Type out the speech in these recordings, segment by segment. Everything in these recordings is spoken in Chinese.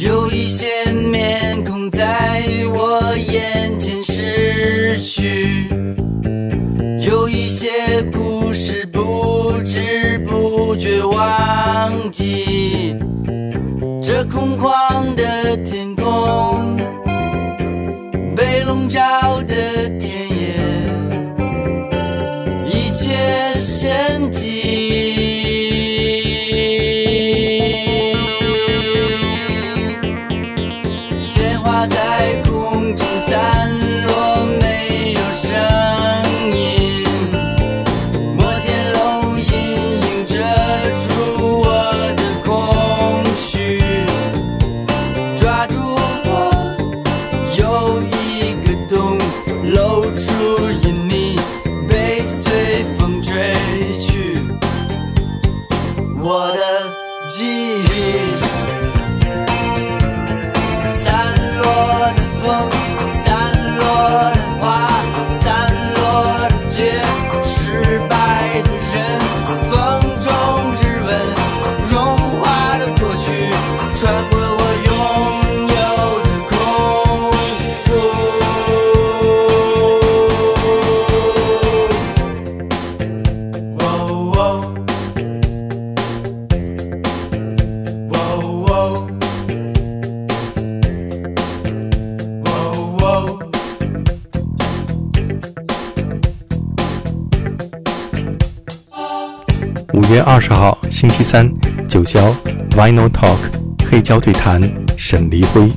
有一些面孔在我眼前逝去，有一些故事不知不觉忘记。这空旷的天空，被笼罩的星期三，九霄 Vinyl Talk 黑胶对谈，沈黎辉。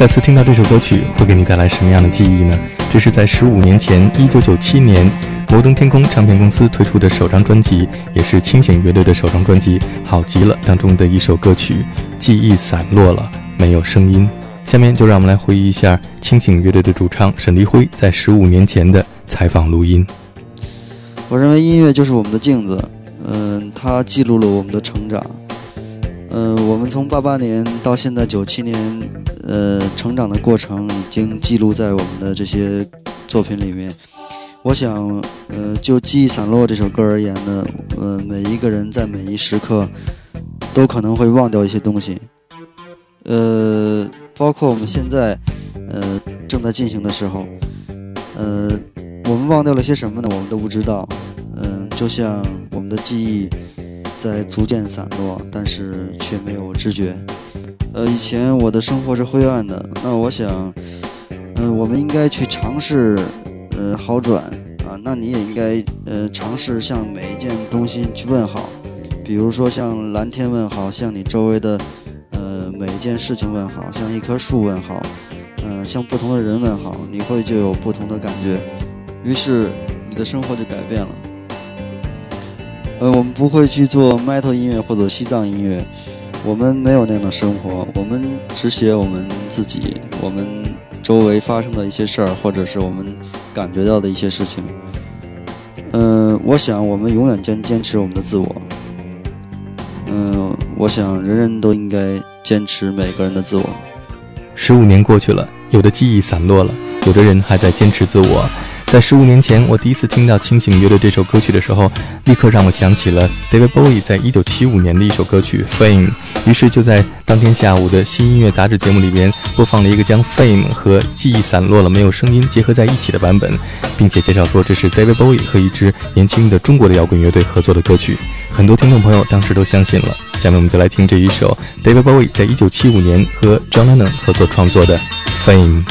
再次听到这首歌曲，会给你带来什么样的记忆呢？这是在十五年前，一九九七年，摩登天空唱片公司推出的首张专辑，也是清醒乐队的首张专辑《好极了》当中的一首歌曲《记忆散落了，没有声音》。下面就让我们来回忆一下清醒乐队的主唱沈黎辉在十五年前的采访录音。我认为音乐就是我们的镜子，嗯，它记录了我们的成长。嗯，我们从八八年到现在九七年，呃，成长的过程已经记录在我们的这些作品里面。我想，呃，就《记忆散落》这首歌而言呢，呃，每一个人在每一时刻都可能会忘掉一些东西，呃，包括我们现在，呃，正在进行的时候，呃，我们忘掉了些什么呢？我们都不知道。嗯，就像我们的记忆在逐渐散落，但是却没有知觉。呃，以前我的生活是灰暗的，那我想，嗯，我们应该去尝试，呃，好转啊。那你也应该，呃，尝试向每一件东西去问好，比如说向蓝天问好，向你周围的，呃，每一件事情问好，向一棵树问好，嗯，向不同的人问好，你会就有不同的感觉，于是你的生活就改变了。呃，我们不会去做 metal 音乐或者西藏音乐。我们没有那样的生活，我们只写我们自己，我们周围发生的一些事儿，或者是我们感觉到的一些事情。嗯，我想我们永远坚坚持我们的自我。嗯，我想人人都应该坚持每个人的自我。十五年过去了，有的记忆散落了，有的人还在坚持自我。在十五年前，我第一次听到清醒乐队这首歌曲的时候，立刻让我想起了 David Bowie 在一九七五年的一首歌曲《Fame》。于是就在当天下午的新音乐杂志节目里边播放了一个将《Fame》和记忆散落了没有声音结合在一起的版本，并且介绍说这是 David Bowie 和一支年轻的中国的摇滚乐队合作的歌曲。很多听众朋友当时都相信了。下面我们就来听这一首 David Bowie 在一九七五年和 John Lennon 合作创作的《Fame》。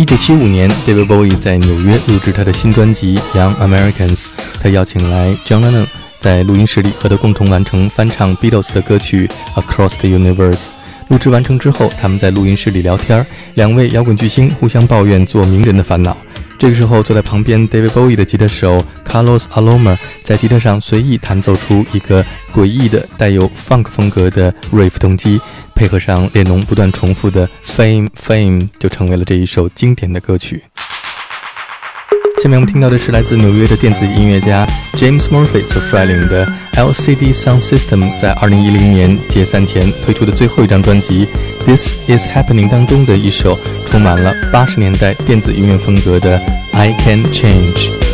一九七五年，David Bowie 在纽约录制他的新专辑《Young Americans》，他邀请来 John Lennon 在录音室里和他共同完成翻唱 Beatles 的歌曲《Across the Universe》。录制完成之后，他们在录音室里聊天，两位摇滚巨星互相抱怨做名人的烦恼。这个时候，坐在旁边 David Bowie 的吉他手 Carlos Alomar 在吉他上随意弹奏出一个诡异的、带有 funk 风格的 riff 动机。配合上列侬不断重复的 Fame Fame，就成为了这一首经典的歌曲。下面我们听到的是来自纽约的电子音乐家 James Murphy 所率领的 LCD Sound System 在2010年解散前推出的最后一张专辑 This Is Happening 当中的一首充满了八十年代电子音乐风格的 I Can Change。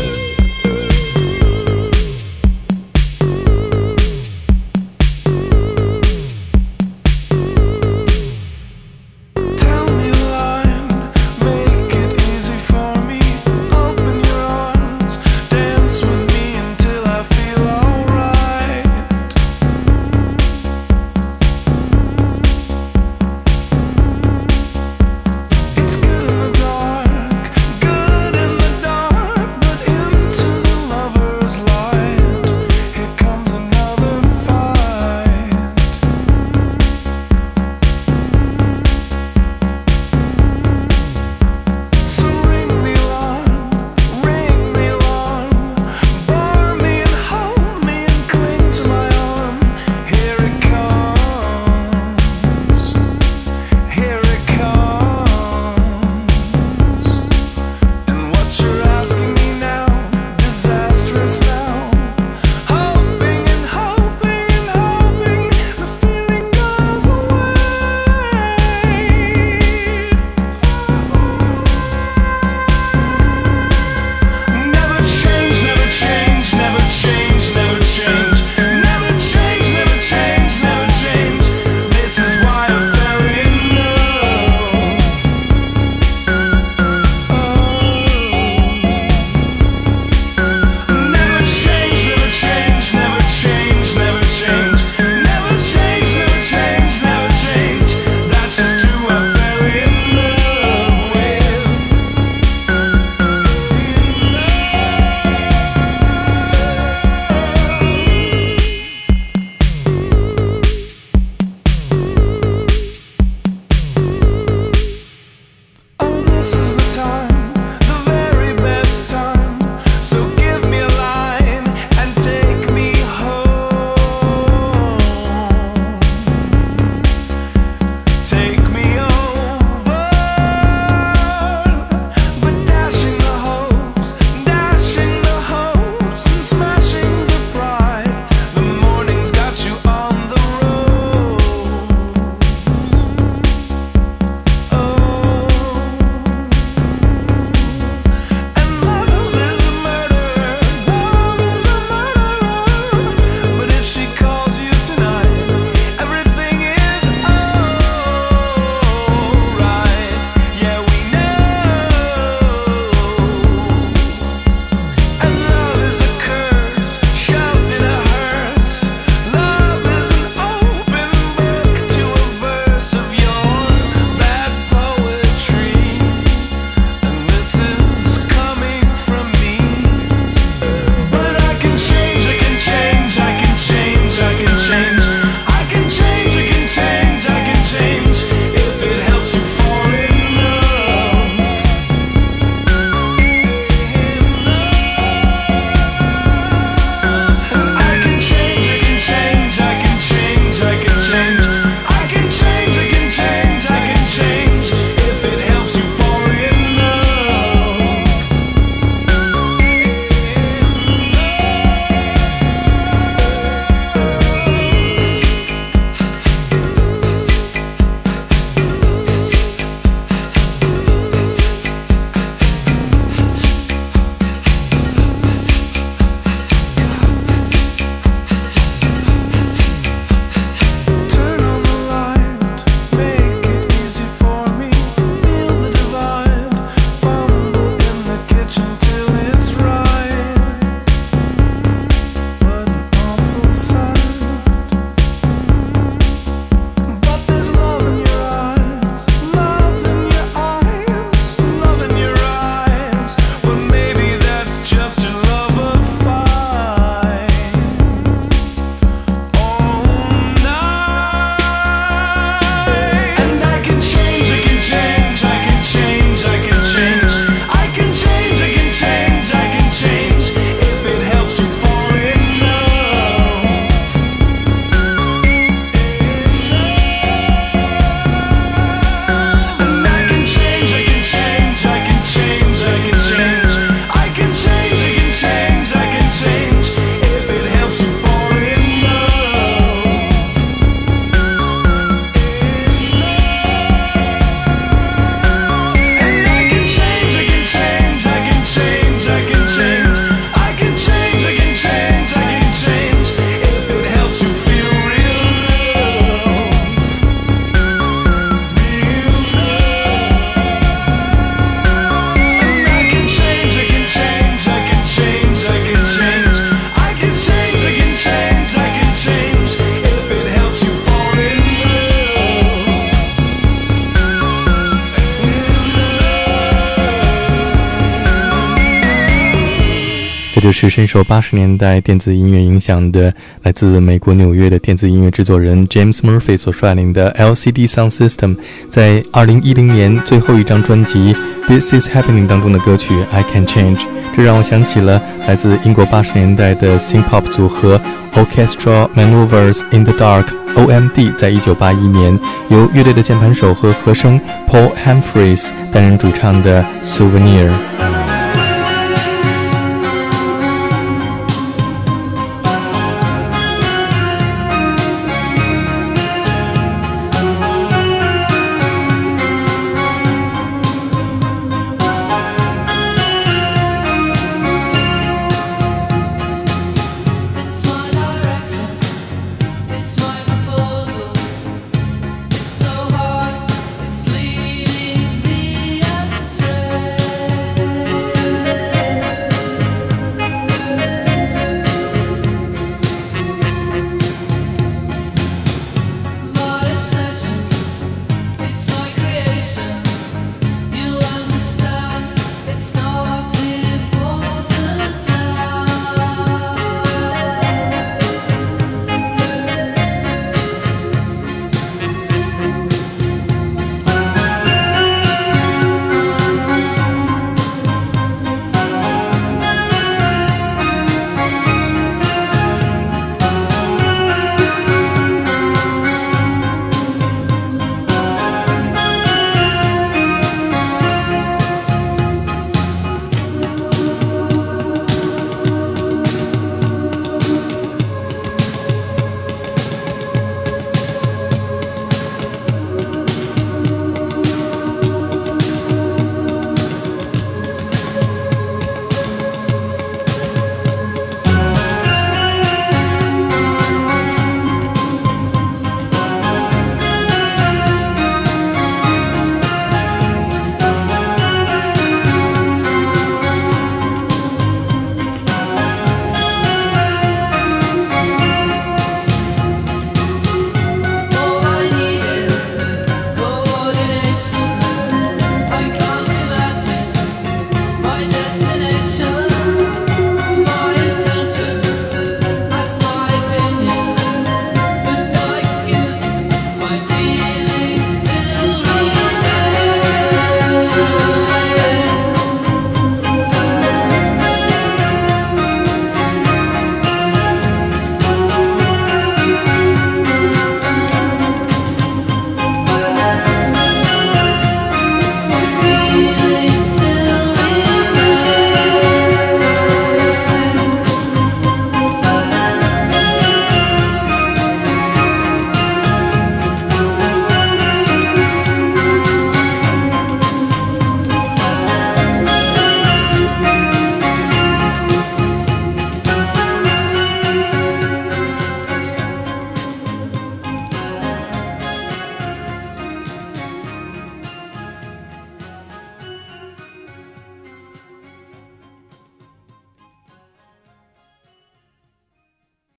是深受八十年代电子音乐影响的来自美国纽约的电子音乐制作人 James Murphy 所率领的 LCD Sound System 在二零一零年最后一张专辑《This Is Happening》当中的歌曲《I Can Change》，这让我想起了来自英国八十年代的 Synth Pop 组合 Orchestral Maneuvers in the Dark (OMD) 在一九八一年由乐队的键盘手和和声 Paul Humphreys 担任主唱的《Souvenir》。